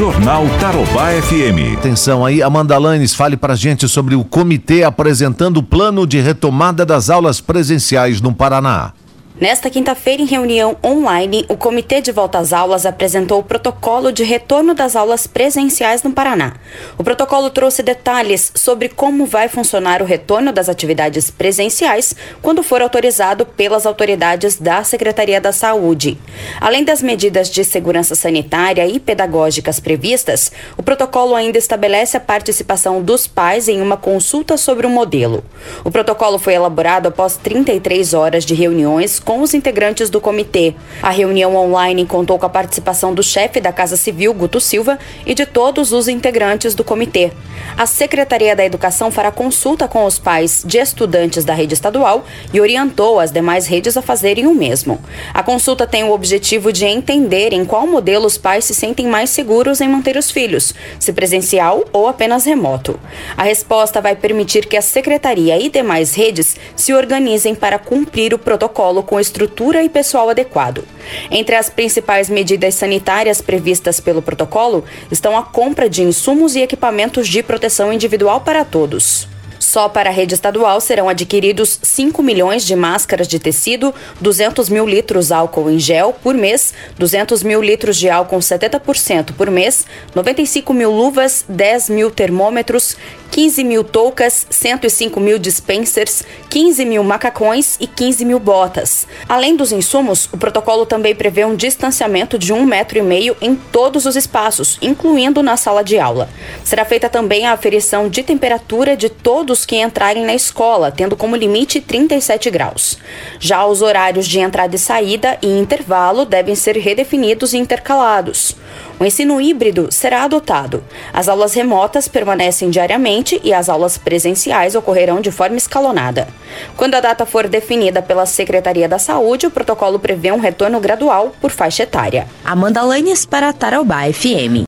Jornal Tarobá FM. Atenção aí, Amanda Lanes, fale pra gente sobre o comitê apresentando o plano de retomada das aulas presenciais no Paraná. Nesta quinta-feira, em reunião online, o Comitê de Volta às Aulas apresentou o protocolo de retorno das aulas presenciais no Paraná. O protocolo trouxe detalhes sobre como vai funcionar o retorno das atividades presenciais quando for autorizado pelas autoridades da Secretaria da Saúde. Além das medidas de segurança sanitária e pedagógicas previstas, o protocolo ainda estabelece a participação dos pais em uma consulta sobre o modelo. O protocolo foi elaborado após 33 horas de reuniões com os integrantes do comitê. A reunião online contou com a participação do chefe da Casa Civil, Guto Silva, e de todos os integrantes do comitê. A Secretaria da Educação fará consulta com os pais de estudantes da rede estadual e orientou as demais redes a fazerem o mesmo. A consulta tem o objetivo de entender em qual modelo os pais se sentem mais seguros em manter os filhos, se presencial ou apenas remoto. A resposta vai permitir que a Secretaria e demais redes se organizem para cumprir o protocolo com estrutura e pessoal adequado. Entre as principais medidas sanitárias previstas pelo protocolo estão a compra de insumos e equipamentos de proteção individual para todos. Só para a rede estadual serão adquiridos 5 milhões de máscaras de tecido, 200 mil litros álcool em gel por mês, 200 mil litros de álcool 70% por mês, 95 mil luvas, 10 mil termômetros, 15 mil toucas, 105 mil dispensers, 15 mil macacões e 15 mil botas. Além dos insumos, o protocolo também prevê um distanciamento de um metro e meio em todos os espaços, incluindo na sala de aula. Será feita também a aferição de temperatura de todos que entrarem na escola, tendo como limite 37 graus. Já os horários de entrada e saída e intervalo devem ser redefinidos e intercalados. O ensino híbrido será adotado. As aulas remotas permanecem diariamente e as aulas presenciais ocorrerão de forma escalonada. Quando a data for definida pela Secretaria da Saúde, o protocolo prevê um retorno gradual por faixa etária. Amanda Lanes para Tarobá FM.